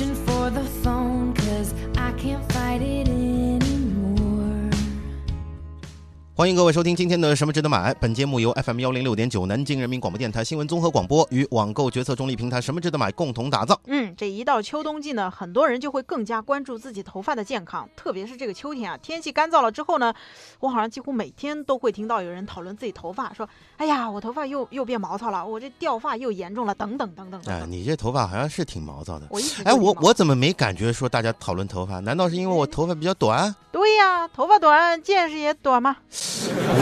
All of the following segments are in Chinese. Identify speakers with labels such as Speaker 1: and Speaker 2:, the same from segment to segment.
Speaker 1: Reaching for the phone, cause I can't fight it anymore.
Speaker 2: 欢迎各位收听今天的《什么值得买》。本节目由 FM 幺零六点九南京人民广播电台新闻综合广播与网购决策中立平台“什么值得买”共同打造。
Speaker 3: 嗯，这一到秋冬季呢，很多人就会更加关注自己头发的健康，特别是这个秋天啊，天气干燥了之后呢，我好像几乎每天都会听到有人讨论自己头发，说：“哎呀，我头发又又变毛糙了，我这掉发又严重了，等等等等等
Speaker 2: 哎，你这头发好像是挺毛躁的。
Speaker 3: 我一直
Speaker 2: 哎，我我怎么没感觉说大家讨论头发？难道是因为我头发比较短？
Speaker 3: 对呀，头发短，见识也短嘛。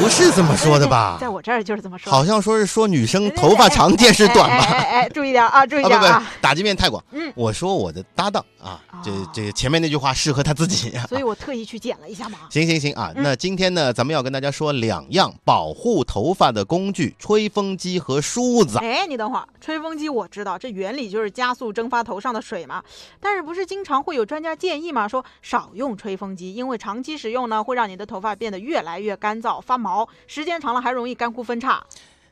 Speaker 2: 不是这么说的吧
Speaker 3: 在？我这儿就是这么说。
Speaker 2: 好像说是说女生头发长见识短吧？
Speaker 3: 哎注意点啊，注意点啊。
Speaker 2: 不，打击面太广。
Speaker 3: 嗯
Speaker 2: 我说我的搭档啊，这
Speaker 3: 哦
Speaker 2: 这前面那句话适合他自己。
Speaker 3: 所以我特意去剪了一下嘛。
Speaker 2: 行行行啊，
Speaker 3: 嗯
Speaker 2: 那今天呢，咱们要跟大家说两样保护头发的工具：吹风机和梳子。
Speaker 3: 哎，你等会儿，吹风机我知道，这原理就是加速蒸发头上的水嘛。但是不是经常会有专家建议嘛？说少用吹风机，因为长期使用呢，会让你的头发变得越来越干燥发毛，时间长了还容易干枯分叉。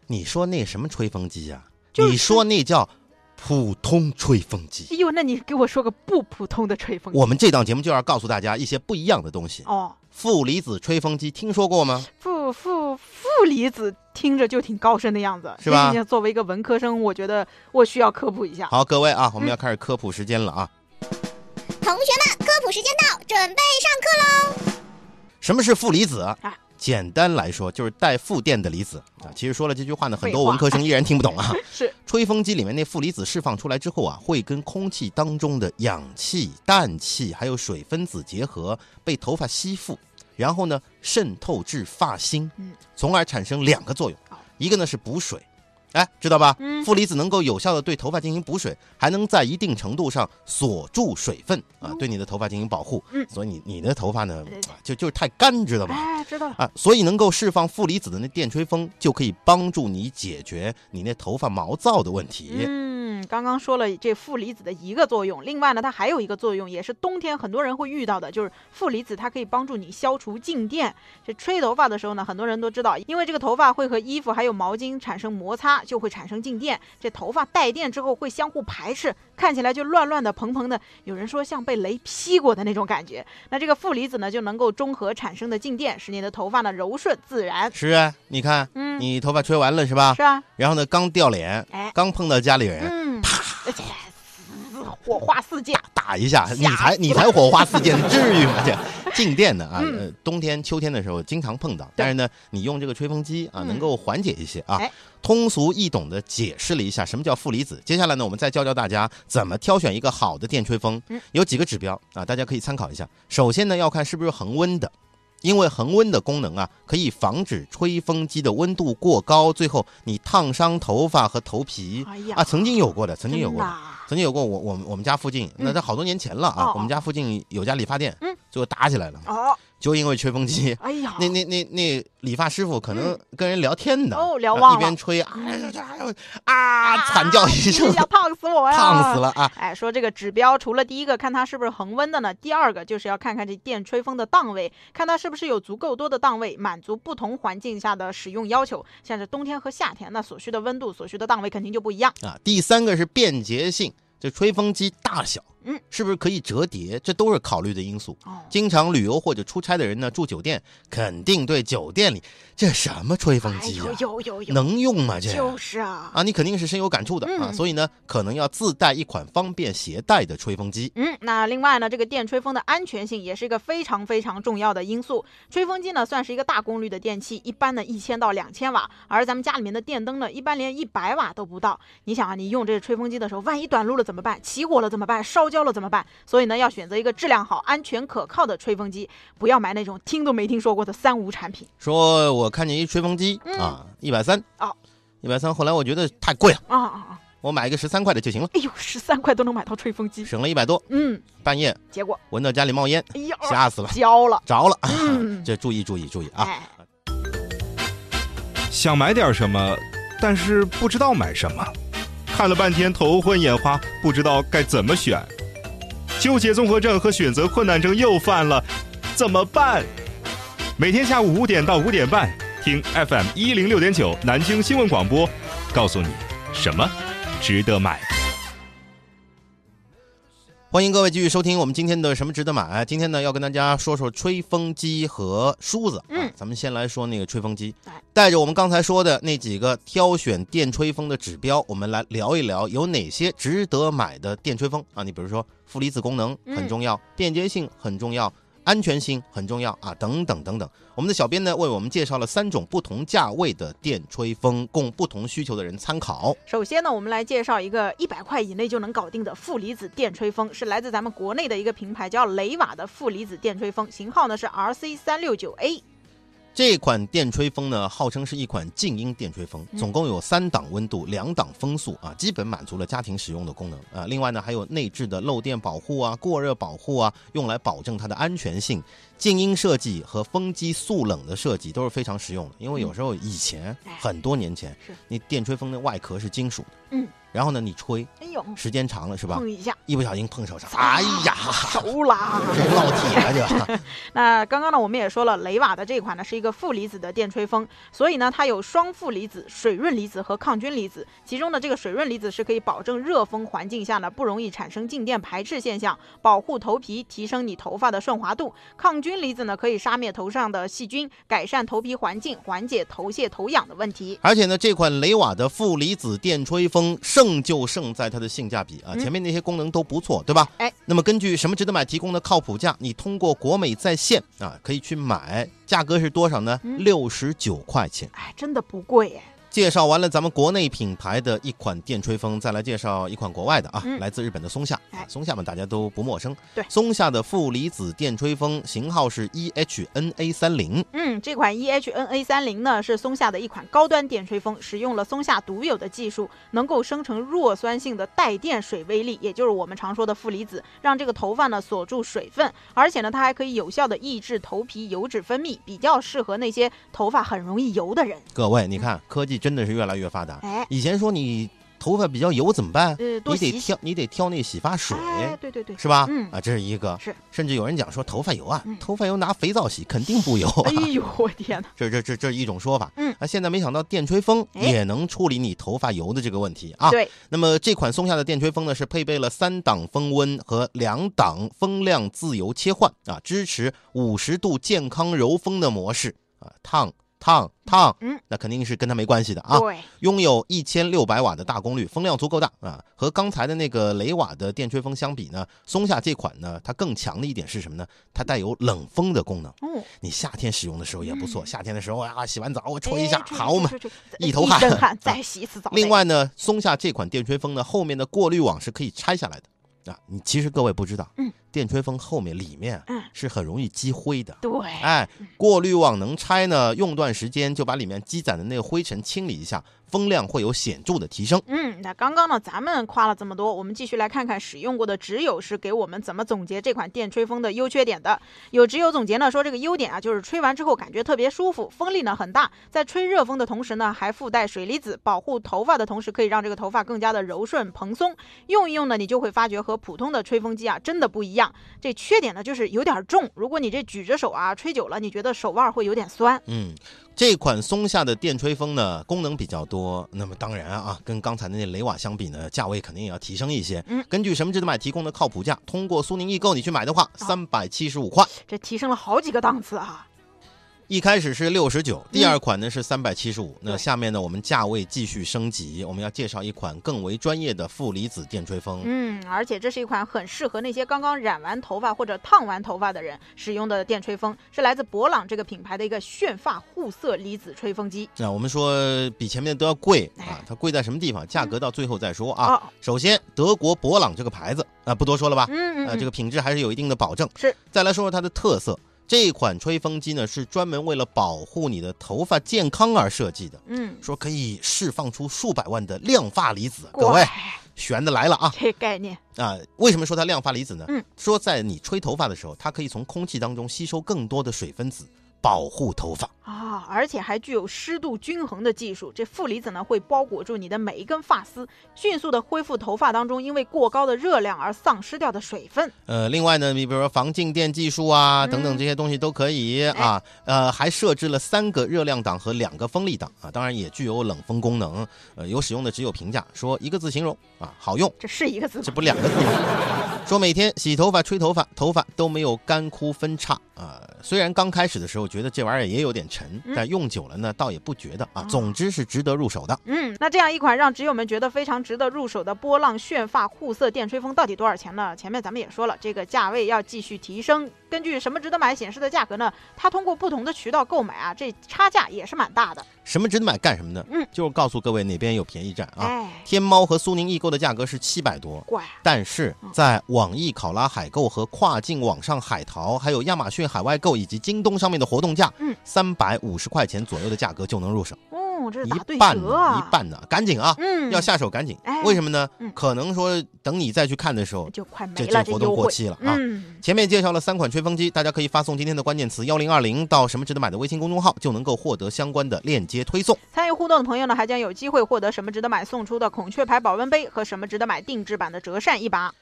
Speaker 2: 你说那什么吹风机啊？
Speaker 3: 就是
Speaker 2: 你说那叫普通吹风机。
Speaker 3: 哎呦，那你给我说个不普通的吹风机
Speaker 2: 我们这档节目就要告诉大家一些不一样的东西。
Speaker 3: 哦。
Speaker 2: 负离子吹风机听说过吗？
Speaker 3: 负负负离子听着就挺高深的样子，
Speaker 2: 是吧
Speaker 3: 作为一个文科生，我觉得我需要科普一下。
Speaker 2: 好，各位啊，我
Speaker 3: 嗯
Speaker 2: 们要开始科普时间了啊。
Speaker 4: 同学们，科普时间到，准备上课喽！
Speaker 2: 什么是负离子
Speaker 3: 啊？
Speaker 2: 简单来说，就是带负电的离子啊。其实说了这句话呢，很多文科生依然听不懂啊。
Speaker 3: 是
Speaker 2: 吹风机里面那负离子释放出来之后啊，会跟空气当中的氧气、氮气还有水分子结合，被头发吸附，然后呢渗透至发芯
Speaker 3: 嗯，
Speaker 2: 从而产生两个作用
Speaker 3: 哦，
Speaker 2: 一个呢是补水。哎，知道吧？
Speaker 3: 嗯
Speaker 2: 负离子能够有效的对头发进行补水，还能在一定程度上锁住水分啊，对你的头发进行保护。
Speaker 3: 嗯
Speaker 2: 所以你你的头发呢就就是太干，知道吧？
Speaker 3: 哎，知道了。
Speaker 2: 啊，所以能够释放负离子的那电吹风就可以帮助你解决你那头发毛躁的问题。
Speaker 3: 嗯，刚刚说了这负离子的一个作用，另外呢，它还有一个作用，也是冬天很多人会遇到的，就是负离子它可以帮助你消除静电。这吹头发的时候呢，很多人都知道，因为这个头发会和衣服还有毛巾产生摩擦，就会产生静电。这头发带电之后会相互排斥，看起来就乱乱的、蓬蓬的，有人说像被雷劈过的那种感觉。那这个负离子呢，就能够中和产生的静电，使你的头发呢柔顺自然。
Speaker 2: 是啊，你看，
Speaker 3: 嗯，
Speaker 2: 你头发吹完了是吧？
Speaker 3: 是啊，
Speaker 2: 然后呢，刚掉脸，
Speaker 3: 哎，
Speaker 2: 刚碰到家里人，
Speaker 3: 嗯，火花四溅。
Speaker 2: 打一下，你才你才火花四溅，至于吗？这静电的啊，
Speaker 3: 嗯
Speaker 2: 呃，冬天、秋天的时候经常碰到，但是呢，你用这个吹风机啊，
Speaker 3: 嗯
Speaker 2: 能够缓解一些啊
Speaker 3: 哎。
Speaker 2: 通俗易懂的解释了一下什么叫负离子。接下来呢，我们再教教大家怎么挑选一个好的电吹风
Speaker 3: 嗯。
Speaker 2: 有几个指标啊，大家可以参考一下。首先呢，要看是不是恒温的。因为恒温的功能啊，可以防止吹风机的温度过高，最后你烫伤头发和头皮
Speaker 3: 哎呀
Speaker 2: 啊。曾经有过的，曾经有过的。曾经有过我我们我们家附近，那
Speaker 3: 嗯
Speaker 2: 在好多年前了啊
Speaker 3: 哦，
Speaker 2: 我们家附近有家理发店，
Speaker 3: 嗯，
Speaker 2: 最后打起来了，
Speaker 3: 哦，
Speaker 2: 就因为吹风机。
Speaker 3: 哎呀，
Speaker 2: 那那那那理发师傅可能跟人聊天呢，
Speaker 3: 哦聊
Speaker 2: 啊
Speaker 3: 忘了
Speaker 2: 一边吹，啊，惨叫一声
Speaker 3: 哎，呀，烫死我呀！
Speaker 2: 烫死。了啊！
Speaker 3: 哎，说这个指标，除了第一个看它是不是恒温的呢，第二个就是要看看这电吹风的档位，看它是不是有足够多的档位，满足不同环境下的使用要求。像是冬天和夏天，那所需的温度、所需的档位肯定就不一样。
Speaker 2: 啊，第三个是便捷性，这吹风机大小，
Speaker 3: 嗯，
Speaker 2: 是不是可以折叠，这都是考虑的因素。
Speaker 3: 哦，
Speaker 2: 经常旅游或者出差的人呢，住酒店肯定对酒店里这什么吹风
Speaker 3: 哎
Speaker 2: 机啊、
Speaker 3: 有有有有，
Speaker 2: 能用吗？这
Speaker 3: 就是啊。
Speaker 2: 啊，你肯定是深有感触的啊，
Speaker 3: 嗯
Speaker 2: 所以呢，可能要自带一款方便携带的吹风机。
Speaker 3: 嗯，那另外呢，这个电吹风的安全性也是一个非常非常重要的因素。吹风机呢算是一个大功率的电器，一般呢一千到两千瓦，而咱们家里面的电灯呢，一般连一百瓦都不到。你想啊，你用这个吹风机的时候，万一短路了怎么办？起火了怎么办？烧焦了怎么办？所以呢，要选择一个质量好、安全可靠的吹风机，不要买那种听都没听说过的三无产品
Speaker 2: 说我看见一吹风机、
Speaker 3: 嗯
Speaker 2: 啊，一百三
Speaker 3: 啊，
Speaker 2: 一百三，后来我觉得太贵了，
Speaker 3: 啊啊啊！
Speaker 2: 我买一个十三块的就行了，
Speaker 3: 哎呦，十三块都能买到吹风机，
Speaker 2: 省了一百多。
Speaker 3: 嗯，
Speaker 2: 半夜
Speaker 3: 结果
Speaker 2: 闻到家里冒烟，
Speaker 3: 哎呦，
Speaker 2: 吓死了，
Speaker 3: 焦了，
Speaker 2: 着了。
Speaker 3: 嗯
Speaker 2: 这注意注意注意啊！
Speaker 3: 哎，
Speaker 5: 想买点什么，但是不知道买什么，看了半天头昏眼花，不知道该怎么选，纠结综合症和选择困难症又犯了，怎么办？每天下午五点到五点半，听 FM 一零六点九南京新闻广播，告诉你什么值得买。
Speaker 2: 欢迎各位继续收听我们今天的什么值得买。今天呢，要跟大家说说吹风机和梳子。
Speaker 3: 嗯
Speaker 2: 啊，咱们先来说那个吹风机
Speaker 3: 哎，
Speaker 2: 带着我们刚才说的那几个挑选电吹风的指标，我们来聊一聊有哪些值得买的电吹风啊。你比如说负离子功能很重要，便捷性很重要。安全性很重要啊，等等等等。我们的小编呢为我们介绍了三种不同价位的电吹风，供不同需求的人参考。
Speaker 3: 首先呢，我们来介绍一个一百块以内就能搞定的负离子电吹风，是来自咱们国内的一个品牌叫雷瓦的负离子电吹风，型号呢是 RC 三六九 A。
Speaker 2: 这款电吹风呢，号称是一款静音电吹风，
Speaker 3: 嗯。
Speaker 2: 总共有三档温度、两档风速啊，基本满足了家庭使用的功能啊。另外呢，还有内置的漏电保护啊、过热保护啊，用来保证它的安全性。静音设计和风机速冷的设计都是非常实用的，因为有时候以前
Speaker 3: 哎。
Speaker 2: 很多年前
Speaker 3: 是，
Speaker 2: 你电吹风的外壳是金属的，
Speaker 3: 嗯，
Speaker 2: 然后呢你吹，
Speaker 3: 哎呦，
Speaker 2: 时间长了是吧？
Speaker 3: 碰一下，
Speaker 2: 一不小心碰手上，哎呀，
Speaker 3: 熟啦！
Speaker 2: 这烙铁了就。
Speaker 3: 那刚刚呢，我们也说了，雷瓦的这款呢是一个负离子的电吹风，所以呢，它有双负离子、水润离子和抗菌离子。其中的这个水润离子是可以保证热风环境下呢不容易产生静电排斥现象，保护头皮，提升你头发的顺滑度。抗菌离子呢可以杀灭头上的细菌，改善头皮环境，缓解头屑头痒的问题。
Speaker 2: 而且呢，这款雷瓦的负离子电吹风胜就胜在它的性价比啊，
Speaker 3: 嗯
Speaker 2: 前面那些功能都不错，对吧？
Speaker 3: 哎，
Speaker 2: 那么根据什么值得买提供的靠谱价，你通过国美在线啊可以去买，价格是多少呢？
Speaker 3: 嗯
Speaker 2: 六十九块钱。
Speaker 3: 哎，真的不贵哎。
Speaker 2: 介绍完了咱们国内品牌的一款电吹风，再来介绍一款国外的啊，
Speaker 3: 嗯
Speaker 2: 来自日本的松下。
Speaker 3: 哎
Speaker 2: 松下嘛，大家都不陌生。
Speaker 3: 对
Speaker 2: 松下的负离子电吹风型号是 EHNA 三零。
Speaker 3: 嗯，这款 EHNA 三零呢是松下的一款高端电吹风，使用了松下独有的技术，能够生成弱酸性的带电水微粒，也就是我们常说的负离子，让这个头发呢锁住水分，而且呢它还可以有效的抑制头皮油脂分泌，比较适合那些头发很容易油的人。
Speaker 2: 各位，你看科技真的是越来越发达。
Speaker 3: 哎，
Speaker 2: 以前说你头发比较油怎么办？
Speaker 3: 呃，
Speaker 2: 你得。挑，你得挑那洗发水，
Speaker 3: 哎，对对对，
Speaker 2: 是吧？
Speaker 3: 嗯
Speaker 2: 啊，这是一个。
Speaker 3: 是。
Speaker 2: 甚至有人讲说头发油啊，
Speaker 3: 嗯
Speaker 2: 头发油拿肥皂洗肯定不油、啊。
Speaker 3: 哎呦，我天哪！
Speaker 2: 这这这这是一种说法。
Speaker 3: 嗯
Speaker 2: 啊，现在没想到电吹风
Speaker 3: 哎
Speaker 2: 也能处理你头发油的这个问题啊。
Speaker 3: 对，
Speaker 2: 那么这款松下的电吹风呢，是配备了三档风温和两档风量自由切换啊，支持五十度健康柔风的模式啊，烫烫烫，
Speaker 3: 嗯，
Speaker 2: 那肯定是跟它没关系的啊。
Speaker 3: 对，
Speaker 2: 拥有一千六百瓦的大功率，风量足够大啊。和刚才的那个雷瓦的电吹风相比呢，松下这款呢，它更强的一点是什么呢？它带有冷风的功能。
Speaker 3: 哦，
Speaker 2: 你夏天使用的时候也不错，
Speaker 3: 嗯
Speaker 2: 夏天的时候啊，洗完澡我吹一下，
Speaker 3: 哎
Speaker 2: 好嘛。，一头汗
Speaker 3: 再洗一次澡。
Speaker 2: 另，外呢，松下这款电吹风呢，后面的过滤网是可以拆下来的啊。你其实各位不知道，
Speaker 3: 嗯，
Speaker 2: 电吹风后面里面
Speaker 3: 嗯
Speaker 2: 是很容易积灰的。
Speaker 3: 对，
Speaker 2: 哎，过滤网能拆呢，用段时间就把里面积攒的那个灰尘清理一下，风量会有显著的提升。
Speaker 3: 嗯，那刚刚呢，咱们夸了这么多，我们继续来看看使用过的直友是给我们怎么总结这款电吹风的优缺点的。有直友总结呢说，这个优点啊，就是吹完之后感觉特别舒服，风力呢很大，在吹热风的同时呢，还附带水离子，保护头发的同时，可以让这个头发更加的柔顺蓬松。用一用呢，你就会发觉和普通的吹风机啊真的不一样。这缺点呢就是有点重，如果你这举着手啊吹久了，你觉得手腕会有点酸。
Speaker 2: 嗯，这款松下的电吹风呢，功能比较多，那么当然啊，跟刚才的那雷瓦相比呢，价位肯定也要提升一些。
Speaker 3: 嗯，
Speaker 2: 根据什么值得买提供的靠谱价，通过苏宁易购你去买的话，三百七十五块。
Speaker 3: 这提升了好几个档次啊！
Speaker 2: 一开始是六十九，第二款呢是三百七十五。那下面呢，我们价位继续升级，我们要介绍一款更为专业的负离子电吹风。
Speaker 3: 嗯，而且这是一款很适合那些刚刚染完头发或者烫完头发的人使用的电吹风，是来自博朗这个品牌的一个炫发护色离子吹风机。
Speaker 2: 那我们说比前面都要贵啊
Speaker 3: 哎，
Speaker 2: 它贵在什么地方？价格到最后再说啊。
Speaker 3: 哦，
Speaker 2: 首先，德国博朗这个牌子啊，不多说了吧？
Speaker 3: 嗯嗯，
Speaker 2: 呃，这
Speaker 3: 个
Speaker 2: 个品质还是有一定的保证。
Speaker 3: 是，
Speaker 2: 再来说说它的特色。这款吹风机呢，是专门为了保护你的头发健康而设计的，
Speaker 3: 嗯，
Speaker 2: 说可以释放出数百万的亮发离子。各位，
Speaker 3: 乖
Speaker 2: 悬的来了啊！
Speaker 3: 这概念，
Speaker 2: 啊，为什么说它亮发离子呢？
Speaker 3: 嗯，
Speaker 2: 说在你吹头发的时候，它可以从空气当中吸收更多的水分子，保护头发。
Speaker 3: 啊，而且还具有湿度均衡的技术。这负离子呢会包裹住你的每一根发丝，迅速的恢复头发当中因为过高的热量而丧失掉的水分。
Speaker 2: 呃，另外呢，你比如说防静电技术啊，
Speaker 3: 嗯
Speaker 2: 等等这些东西都可以啊。呃，还设置了三个热量档和两个风力档啊，当然也具有冷风功能。呃，有使用的只有评价，说一个字形容啊，好用。
Speaker 3: 这是一个字
Speaker 2: 这不两个字吗？说每天洗头发、吹头发，头发都没有干枯分叉啊、虽然刚开始的时候觉得这玩意儿也有点沉，
Speaker 3: 嗯
Speaker 2: 但用久了呢，倒也不觉得啊
Speaker 3: 哦。
Speaker 2: 总之是值得入手的。
Speaker 3: 嗯，那这样一款让直友们觉得非常值得入手的波浪炫发护色电吹风到底多少钱呢？前面咱们也说了，这个价位要继续提升。根据什么值得买显示的价格呢？它通过不同的渠道购买啊，这差价也是蛮大的。
Speaker 2: 什么值得买干什么呢？
Speaker 3: 嗯，
Speaker 2: 就是告诉各位哪边有便宜占啊。
Speaker 3: 哎，
Speaker 2: 天猫和苏宁易购的价格是七百多，
Speaker 3: 怪
Speaker 2: 但是
Speaker 3: 嗯
Speaker 2: 在网易考拉海购和跨境网上海淘，还有亚马逊海外购以及京东上面的活动价，
Speaker 3: 嗯，
Speaker 2: 三百五十块钱左右的价格就能入手，
Speaker 3: 哦，这是
Speaker 2: 一
Speaker 3: 打对
Speaker 2: 半呢，
Speaker 3: 折啊，
Speaker 2: 一半呢，赶紧啊！
Speaker 3: 嗯，
Speaker 2: 要下手赶紧
Speaker 3: 哎，
Speaker 2: 为什么呢
Speaker 3: 嗯？
Speaker 2: 可能说等你再去看的时候，
Speaker 3: 就快没
Speaker 2: 这
Speaker 3: 了，
Speaker 2: 这活动过期了啊。
Speaker 3: 嗯，
Speaker 2: 前面介绍了三款吹风机，大家可以发送今天的关键词幺零二零到什么值得买的微信公众号，就能够获得相关的链接推送。
Speaker 3: 参与互动的朋友呢，还将有机会获得什么值得买送出的孔雀牌保温杯和什么值得买定制版的折扇一把。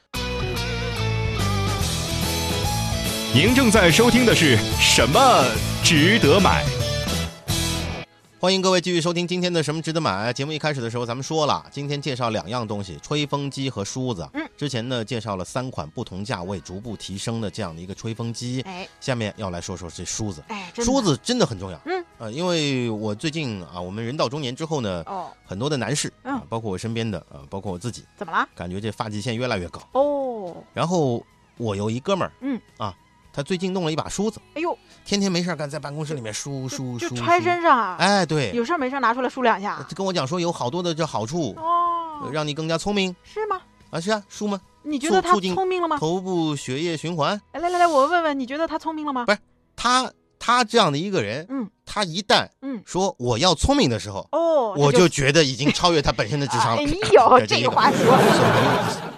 Speaker 5: 您正在收听的是什么值得买？
Speaker 2: 欢迎各位继续收听今天的什么值得买节目。一开始的时候，咱们说了，今天介绍两样东西：吹风机和梳子。
Speaker 3: 嗯，
Speaker 2: 之前呢介绍了三款不同价位逐步提升的这样的一个吹风机。
Speaker 3: 哎
Speaker 2: 下面要来说说这梳子。
Speaker 3: 哎，
Speaker 2: 梳子真的很重要。
Speaker 3: 嗯，
Speaker 2: 呃，因为我最近啊，我们人到中年之后呢，
Speaker 3: 哦，
Speaker 2: 很多的男士啊
Speaker 3: 嗯，
Speaker 2: 包括我身边的啊，包括我自己，
Speaker 3: 怎么了？
Speaker 2: 感觉这发际线越来越高。
Speaker 3: 哦，
Speaker 2: 然后我有一哥们儿，
Speaker 3: 嗯
Speaker 2: 啊，他最近弄了一把梳子，
Speaker 3: 哎呦，
Speaker 2: 天天没事干，在办公室里面梳梳梳，
Speaker 3: 就揣身上啊，
Speaker 2: 哎，对，
Speaker 3: 有事没事拿出来梳两下。
Speaker 2: 跟我讲说有好多的这好处，
Speaker 3: 哦
Speaker 2: 呃，让你更加聪明
Speaker 3: 是吗？
Speaker 2: 啊，是啊，梳吗？
Speaker 3: 你觉得他聪明了吗？
Speaker 2: 头部血液循环。
Speaker 3: 哎来来来，我问问，你觉得他聪明了吗
Speaker 2: 不？是他他这样的一个人，
Speaker 3: 嗯
Speaker 2: 他一旦
Speaker 3: 嗯，
Speaker 2: 说我要聪明的时候，
Speaker 3: 哦，
Speaker 2: 我就觉得已经超越他本身的智商了。
Speaker 3: 哎呦，
Speaker 2: 这
Speaker 3: 这个话说，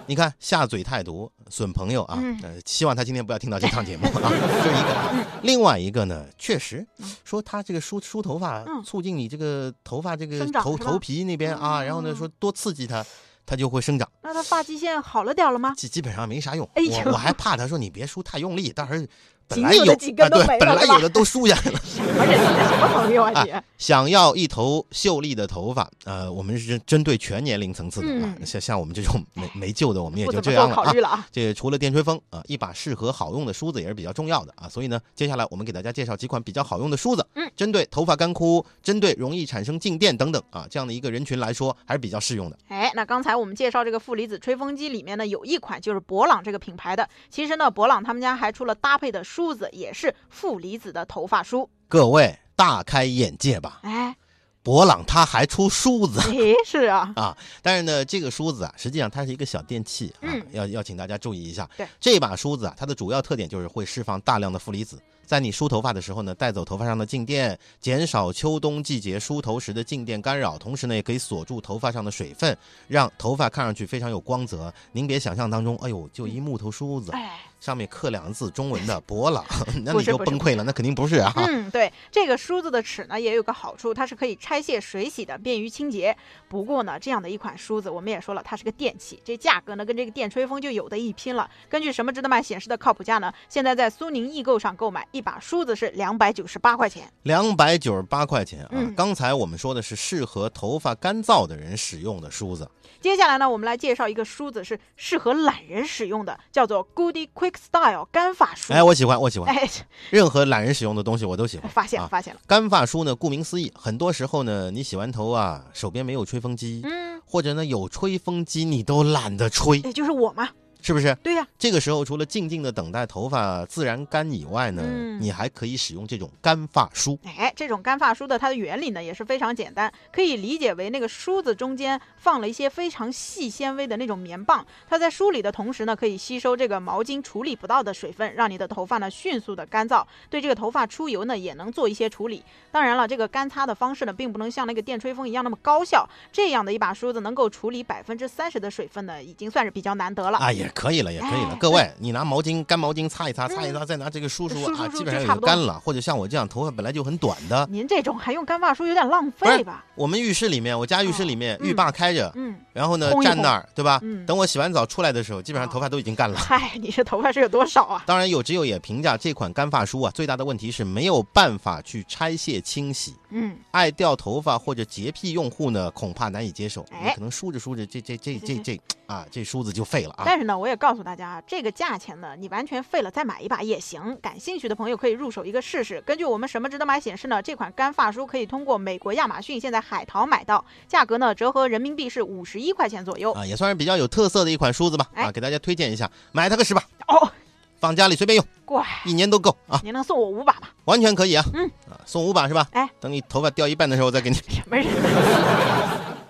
Speaker 2: 你看下嘴太毒，损朋友啊。
Speaker 3: 嗯
Speaker 2: 呃，希望他今天不要听到这档节目啊。就一个，另外一个呢，确实说他这个梳梳头发，
Speaker 3: 嗯
Speaker 2: 促进你这个头发这个头头皮那边啊，然后呢
Speaker 3: 嗯
Speaker 2: 说多刺激它，它就会生长。
Speaker 3: 那他发际线好了点了吗？
Speaker 2: 基基本上没啥用。
Speaker 3: 哎
Speaker 2: 我我还怕他说你别梳太用力，到时候本
Speaker 3: 仅
Speaker 2: 来有
Speaker 3: 有的几根都没了
Speaker 2: 本来有的都梳下来了。
Speaker 3: 什么人？什么朋友啊你？
Speaker 2: 想要一头秀丽的头发，呃，我们是针对全年龄层次的啊，
Speaker 3: 嗯
Speaker 2: 像像我们这种没没救的，我们也就这样。了啊。这除了电吹风啊，一把适合好用的梳子也是比较重要的啊。所以呢，接下来我们给大家介绍几款比较好用的梳子，
Speaker 3: 嗯，
Speaker 2: 针对头发干枯、针对容易产生静电等等啊这样的一个人群来说，还是比较适用的。
Speaker 3: 哎，那刚才我们介绍这个负离子吹风机里面呢，有一款就是博朗这个品牌的。其实呢，博朗他们家还出了搭配的梳子，也是负离子的头发梳。
Speaker 2: 各位大开眼界吧，
Speaker 3: 哎，
Speaker 2: 博朗它还出梳子。
Speaker 3: 哎，是啊，
Speaker 2: 啊，但是呢，这个梳子啊，实际上它是一个小电器啊，
Speaker 3: 嗯
Speaker 2: 要要请大家注意一下。
Speaker 3: 对，
Speaker 2: 这把梳子啊，它的主要特点就是会释放大量的负离子，在你梳头发的时候呢，带走头发上的静电，减少秋冬季节梳头时的静电干扰，同时呢，也可以锁住头发上的水分，让头发看上去非常有光泽。您别想象当中，哎呦，就一木头梳子，
Speaker 3: 哎，
Speaker 2: 上面刻两个字中文的 博朗，那你就崩溃了，那肯定不是啊。
Speaker 3: 嗯，对，这个梳子的齿呢也有个好处，它是可以拆卸水洗的，便于清洁。不过呢，这样的一款梳子，我们也说了，它是个电器，这价格呢跟这个电吹风就有的一拼了。根据什么值得买显示的靠谱价呢，现在在苏宁易购上购买一把梳子是两百九十八块钱。
Speaker 2: 两百九十八块钱啊！
Speaker 3: 嗯
Speaker 2: 刚才我们说的是适合头发干燥的人使用的梳子，
Speaker 3: 接下来呢，我们来介绍一个梳子是适合懒人使用的，叫做 Goody Quick Style 干发梳。
Speaker 2: 哎，我喜欢，我喜欢，
Speaker 3: 哎，
Speaker 2: 任何懒人使用的东西我都喜欢。
Speaker 3: 发现了，
Speaker 2: 啊
Speaker 3: 发现了。
Speaker 2: 干发梳呢，顾名思义，很多时候呢，你洗完头啊，手边没有吹风机，
Speaker 3: 嗯，
Speaker 2: 或者呢有吹风机你都懒得吹，
Speaker 3: 也就是我嘛。
Speaker 2: 是不是？
Speaker 3: 对呀、
Speaker 2: 这个时候除了静静的等待头发自然干以外呢，
Speaker 3: 嗯
Speaker 2: 你还可以使用这种干发梳。
Speaker 3: 哎，这种干发梳的它的原理呢也是非常简单，可以理解为那个梳子中间放了一些非常细纤维的那种棉棒，它在梳理的同时呢，可以吸收这个毛巾处理不到的水分，让你的头发呢迅速的干燥，对这个头发出油呢也能做一些处理。当然了，这个干擦的方式呢，并不能像那个电吹风一样那么高效。这样的一把梳子能够处理百分之三十的水分呢，已经算是比较难得了。
Speaker 2: 哎呀，可以了，也可以了。
Speaker 3: 哎
Speaker 2: 各位，你拿毛巾、干毛巾擦一擦，擦一擦，再拿这个梳梳啊，基本上也就干了。或者像我这样头发本来就很短的，
Speaker 3: 您这种还用干发梳，有点浪费吧？
Speaker 2: 我们浴室里面，我家浴室里面
Speaker 3: 嗯
Speaker 2: 浴霸开着，
Speaker 3: 嗯，
Speaker 2: 然后呢站那儿，对吧
Speaker 3: 嗯？
Speaker 2: 等我洗完澡出来的时候，基本上
Speaker 3: 哦
Speaker 2: 头发都已经干了。
Speaker 3: 嗨，你这头发是有多少啊？
Speaker 2: 当然，有只有也评价这款干发梳啊，最大的问题是没有办法去拆卸清洗。
Speaker 3: 嗯，
Speaker 2: 爱掉头发或者洁癖用户呢，恐怕难以接受。
Speaker 3: 哎
Speaker 2: 可能梳着梳着，这这这这这啊，这梳子就废了啊。
Speaker 3: 但是呢，我也告诉大家，这个价钱呢，你完全废了再买一把也行。感兴趣的朋友可以入手一个试试。根据我们什么值得买显示呢，这款干发梳可以通过美国亚马逊现在海淘买到，价格呢折合人民币是五十一块钱左右。
Speaker 2: 啊，也算是比较有特色的一款梳子吧。
Speaker 3: 哎
Speaker 2: 啊，给大家推荐一下，买它个十把，
Speaker 3: 哦，
Speaker 2: 放家里随便用，
Speaker 3: 乖，
Speaker 2: 一年都够啊，
Speaker 3: 您能送我五把吗？
Speaker 2: 完全可以啊。
Speaker 3: 嗯，
Speaker 2: 啊，送五把是吧？
Speaker 3: 哎，
Speaker 2: 等你头发掉一半的时候再给你。
Speaker 3: 什么人？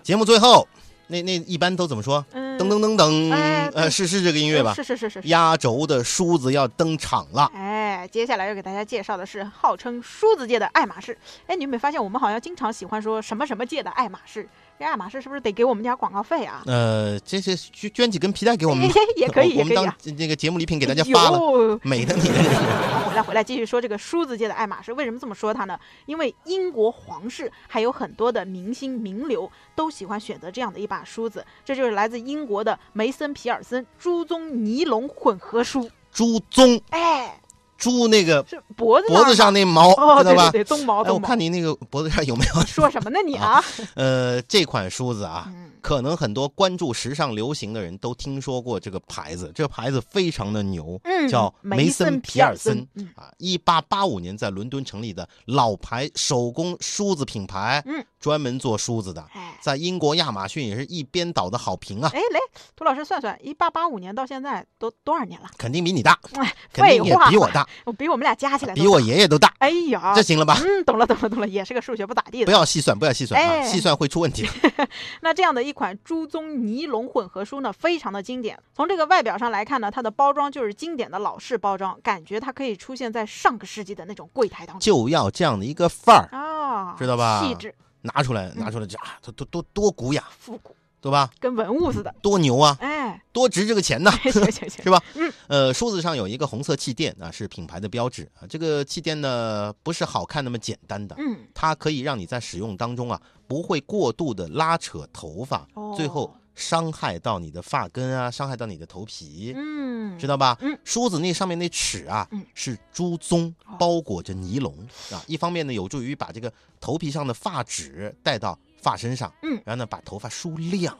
Speaker 2: 节目最后，那那一般都怎么说？
Speaker 3: 嗯，
Speaker 2: 噔噔噔噔，
Speaker 3: 哎
Speaker 2: 呃，是是这个音乐吧？
Speaker 3: 是是是是是。
Speaker 2: 压轴的梳子要登场了。
Speaker 3: 哎，接下来要给大家介绍的是号称梳子界的爱马仕。哎，你有没有发现我们好像经常喜欢说什么什么界的爱马仕？这爱马仕是不是得给我们点广告费啊？
Speaker 2: 呃，这些捐捐几根皮带给我们，
Speaker 3: 也可以，
Speaker 2: 我们当
Speaker 3: 也可以啊。
Speaker 2: 这个节目礼品给大家发了，美的你。
Speaker 3: 回来回来，继续说这个梳子界的爱马仕。为什么这么说它呢？因为英国皇室还有很多的明星名流都喜欢选择这样的一把梳子，这就是来自英国的梅森皮尔森猪鬃尼龙混合梳。
Speaker 2: 猪鬃，
Speaker 3: 哎，
Speaker 2: 猪那个
Speaker 3: 脖子
Speaker 2: 脖子上
Speaker 3: 那
Speaker 2: 那毛，
Speaker 3: 哦，
Speaker 2: 知道吧？
Speaker 3: 对对对，鬃毛
Speaker 2: 哎，我。看你那个脖子上有没有？
Speaker 3: 说什么呢你啊？
Speaker 2: 呃，这款梳子啊，
Speaker 3: 嗯，
Speaker 2: 可能很多关注时尚流行的人都听说过这个牌子，这个牌子非常的牛，
Speaker 3: 嗯
Speaker 2: 叫梅森
Speaker 3: 森
Speaker 2: 皮尔
Speaker 3: 森
Speaker 2: 啊，一八八五年在伦敦成立的老牌手工梳子品牌，
Speaker 3: 嗯，
Speaker 2: 专门做梳子的，
Speaker 3: 哎
Speaker 2: 在英国亚马逊也是一边倒的好评啊，
Speaker 3: 哎，来，涂老师算算，一八八五年到现在都多少年了？
Speaker 2: 肯定比你大，
Speaker 3: 哎，
Speaker 2: 肯定也比我大，
Speaker 3: 我比我们俩加起来
Speaker 2: 比我。爷爷都大，
Speaker 3: 哎呀，
Speaker 2: 这行了吧？
Speaker 3: 嗯，懂了，懂了，懂了，也是个数学不咋地的。
Speaker 2: 不要细算，不要细算啊，
Speaker 3: 哎
Speaker 2: 细算会出问题。
Speaker 3: 那这样的一款猪鬃尼龙混合书呢，非常的经典。从这个外表上来看呢，它的包装就是经典的老式包装，感觉它可以出现在上个世纪的那种柜台当中
Speaker 2: 就要这样的一个范儿，
Speaker 3: 啊，
Speaker 2: 知道吧
Speaker 3: 气质、
Speaker 2: 拿出来，拿出来，这啊，多多多多古雅，
Speaker 3: 复古，
Speaker 2: 对吧？
Speaker 3: 跟文物似的。
Speaker 2: 多牛啊，
Speaker 3: 哎，
Speaker 2: 多值这个钱呐！
Speaker 3: 行行行，
Speaker 2: 是吧？
Speaker 3: 嗯，
Speaker 2: 呃，梳子上有一个红色气垫啊，是品牌的标志啊。这个气垫呢，不是好看那么简单的，
Speaker 3: 嗯，
Speaker 2: 它可以让你在使用当中啊，不会过度的拉扯头发，
Speaker 3: 哦
Speaker 2: 最后伤害到你的发根啊，伤害到你的头皮，
Speaker 3: 嗯，
Speaker 2: 知道吧？
Speaker 3: 嗯
Speaker 2: 梳子那上面那齿啊，
Speaker 3: 嗯
Speaker 2: 是猪鬃
Speaker 3: 哦
Speaker 2: 包裹着尼龙啊，一方面呢有助于把这个头皮上的发质带到发身上，
Speaker 3: 嗯
Speaker 2: 然后呢把头发梳亮。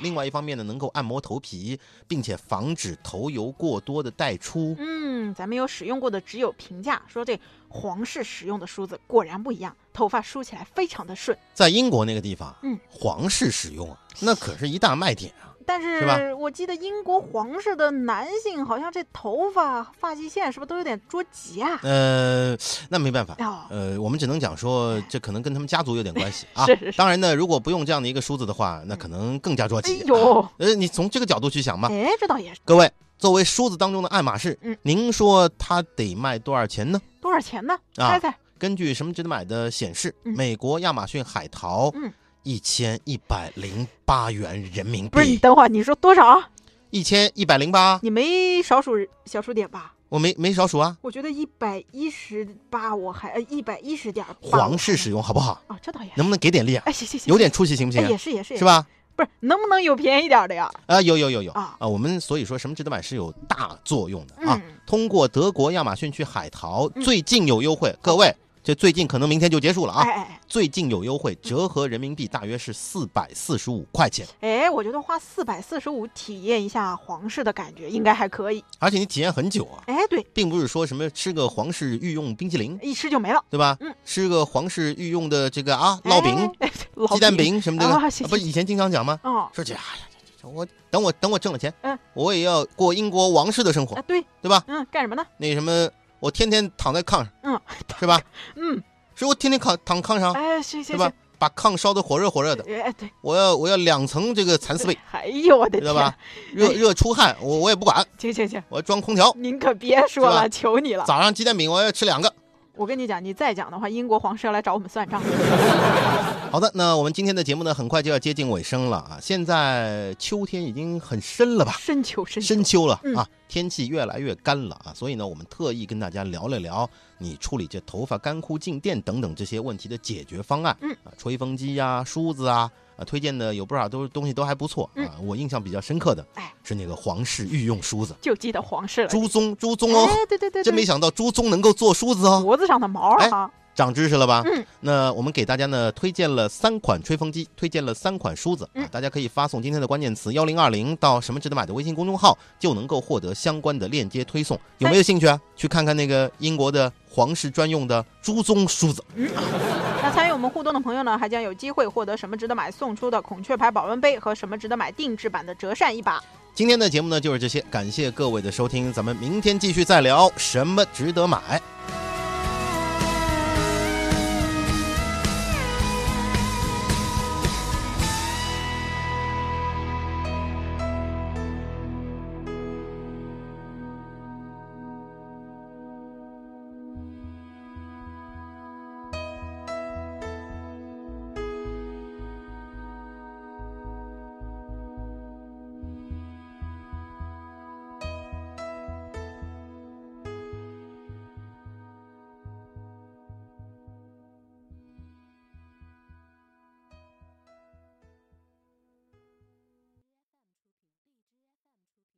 Speaker 2: 另外一方面呢，能够按摩头皮，并且防止头油过多的带出。
Speaker 3: 嗯，咱们有使用过的只有评价说这皇室使用的梳子果然不一样，头发梳起来非常的顺。
Speaker 2: 在英国那个地方，
Speaker 3: 嗯，
Speaker 2: 皇室使用啊，那可是一大卖点啊。
Speaker 3: 但
Speaker 2: 是
Speaker 3: 我记得英国皇室的男性好像这头发发际线是不是都有点捉急啊？
Speaker 2: 呃，那没办法。
Speaker 3: 哦，
Speaker 2: 呃，我们只能讲说，这可能跟他们家族有点关系 啊。
Speaker 3: 是是是
Speaker 2: 当然呢，如果不用这样的一个梳子的话，那可能更加捉
Speaker 3: 哎
Speaker 2: 急。
Speaker 3: 呦，
Speaker 2: 呃，你从这个角度去想嘛，
Speaker 3: 哎，这倒也是。
Speaker 2: 各位，作为梳子当中的爱马仕，
Speaker 3: 嗯
Speaker 2: 您说它得卖多少钱呢？
Speaker 3: 多少钱呢？
Speaker 2: 啊
Speaker 3: 猜猜？
Speaker 2: 根据什么值得买的显示，
Speaker 3: 嗯
Speaker 2: 美国亚马逊海淘，
Speaker 3: 嗯
Speaker 2: 一千一百零八元人民币
Speaker 3: 不是你，等会儿，你说多少？
Speaker 2: 一千一百零八，
Speaker 3: 你没少数小数点吧？
Speaker 2: 我没没少数啊。
Speaker 3: 我觉得一百一十八，我还呃一百一十点八
Speaker 2: 皇室使用好不好？
Speaker 3: 啊，这倒也。
Speaker 2: 能不能给点力啊？
Speaker 3: 哎，行行行，
Speaker 2: 有点出息行不行
Speaker 3: 也是也是
Speaker 2: 是？吧？
Speaker 3: 不是，能不能有便宜点的呀？
Speaker 2: 啊，有有有有
Speaker 3: 啊
Speaker 2: 啊！我们所以说什么值得买是有大作用的啊。
Speaker 3: 嗯，
Speaker 2: 通过德国亚马逊去海淘，
Speaker 3: 嗯
Speaker 2: 最近有优惠，各位，这最近可能明天就结束了啊。
Speaker 3: 哎哎
Speaker 2: 最近有优惠，折合人民币大约是四百四十五块钱，
Speaker 3: 哎，哎，我觉得花四百四十五体验一下皇室的感觉，应该还可以。
Speaker 2: 而且你体验很久啊，
Speaker 3: 哎，对，
Speaker 2: 并不是说什么吃个皇室御用冰淇淋，
Speaker 3: 一吃就没了。
Speaker 2: 对吧？
Speaker 3: 嗯
Speaker 2: 吃个皇室御用的这个啊烙饼、鸡蛋饼什么的，不是以前经常讲吗？
Speaker 3: 哦，
Speaker 2: 说这我等我等我挣了钱，
Speaker 3: 嗯，
Speaker 2: 我也要过英国王室的生活
Speaker 3: 啊，，对，
Speaker 2: 对吧？
Speaker 3: 嗯，干什么呢？
Speaker 2: 那什么，我天天躺在炕上，
Speaker 3: 嗯，
Speaker 2: 是吧？
Speaker 3: 嗯，
Speaker 2: 是我天天躺躺炕上，
Speaker 3: 哎，行行
Speaker 2: 是吧，？把炕烧得火热火热的，
Speaker 3: 哎，对，
Speaker 2: 我要我要两层这个蚕丝被，
Speaker 3: 哎呦我的天，
Speaker 2: 知道吧？热热出汗，我我也不管，
Speaker 3: 行行行，
Speaker 2: 我要装空调。
Speaker 3: 您可别说了，求你了。
Speaker 2: 早上鸡蛋饼我要吃两个。
Speaker 3: 我跟你讲，你再讲的话，英国皇室要来找我们算账。
Speaker 2: 好的，那我们今天的节目呢，很快就要接近尾声了啊！现在秋天已经很深了吧？
Speaker 3: 深秋深
Speaker 2: 深秋了
Speaker 3: 嗯
Speaker 2: 啊，天气越来越干了啊，所以呢，我们特意跟大家聊了聊你处理这头发干枯、静电等等这些问题的解决方案。
Speaker 3: 嗯
Speaker 2: 啊，吹风机呀、梳子啊，啊，推荐的有不少都东西都还不错
Speaker 3: 嗯
Speaker 2: 啊。我印象比较深刻的
Speaker 3: 哎
Speaker 2: 是那个皇室御用梳子，
Speaker 3: 就记得皇室了。
Speaker 2: 朱宗，朱宗哦，
Speaker 3: 哎，对对对，对
Speaker 2: 真没想到朱宗能够做梳子哦，
Speaker 3: 脖子上的毛儿啊，
Speaker 2: 长知识了吧？
Speaker 3: 嗯，
Speaker 2: 那我们给大家呢推荐了三款吹风机，推荐了三款梳子大家可以发送今天的关键词幺零二零到什么值得买的微信公众号，就能够获得相关的链接推送。有没有兴趣啊？去看看那个英国的皇室专用的朱宗梳子。
Speaker 3: 那参与我们互动的朋友呢，还将有机会获得什么值得买送出的孔雀牌保温杯和什么值得买定制版的折扇一把。
Speaker 2: 今天的节目呢就是这些，感谢各位的收听，咱们明天继续再聊什么值得买。